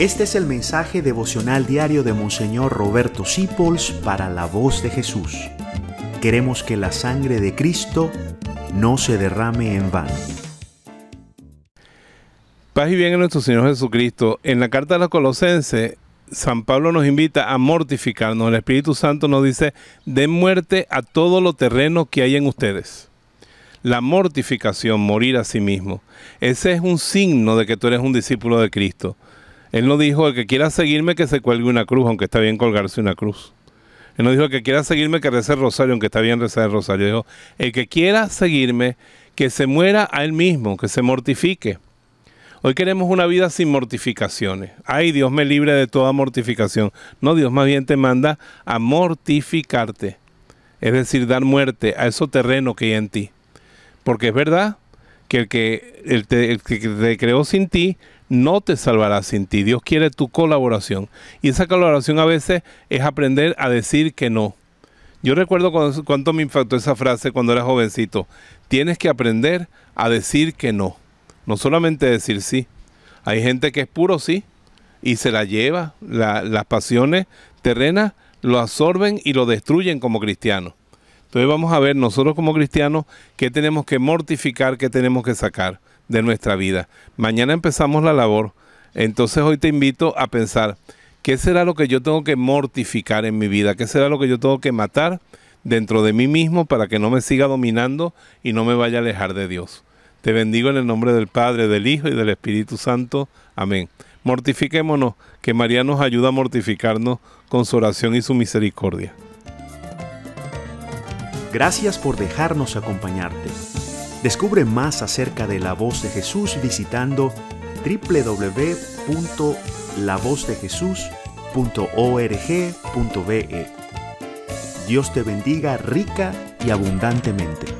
Este es el mensaje devocional diario de Monseñor Roberto Sipols para la voz de Jesús. Queremos que la sangre de Cristo no se derrame en vano. Paz y bien en nuestro Señor Jesucristo. En la carta de los Colosenses, San Pablo nos invita a mortificarnos. El Espíritu Santo nos dice, den muerte a todo lo terreno que hay en ustedes. La mortificación, morir a sí mismo. Ese es un signo de que tú eres un discípulo de Cristo. Él no dijo, el que quiera seguirme que se cuelgue una cruz, aunque está bien colgarse una cruz. Él no dijo, el que quiera seguirme que rece el rosario, aunque está bien rezar el rosario. Dijo, el que quiera seguirme que se muera a él mismo, que se mortifique. Hoy queremos una vida sin mortificaciones. Ay, Dios me libre de toda mortificación. No, Dios más bien te manda a mortificarte. Es decir, dar muerte a eso terreno que hay en ti. Porque es verdad que el que, el que te creó sin ti no te salvará sin ti. Dios quiere tu colaboración. Y esa colaboración a veces es aprender a decir que no. Yo recuerdo cuánto me impactó esa frase cuando era jovencito. Tienes que aprender a decir que no. No solamente decir sí. Hay gente que es puro sí y se la lleva. las pasiones terrenas lo absorben y lo destruyen como cristiano. Entonces vamos a ver nosotros como cristianos qué tenemos que mortificar, qué tenemos que sacar de nuestra vida. Mañana empezamos la labor. Entonces hoy te invito a pensar, ¿qué será lo que yo tengo que mortificar en mi vida? ¿Qué será lo que yo tengo que matar dentro de mí mismo para que no me siga dominando y no me vaya a alejar de Dios? Te bendigo en el nombre del Padre, del Hijo y del Espíritu Santo. Amén. Mortifiquémonos, que María nos ayuda a mortificarnos con su oración y su misericordia. Gracias por dejarnos acompañarte. Descubre más acerca de la voz de Jesús visitando www.lavozdejesús.org.be. Dios te bendiga rica y abundantemente.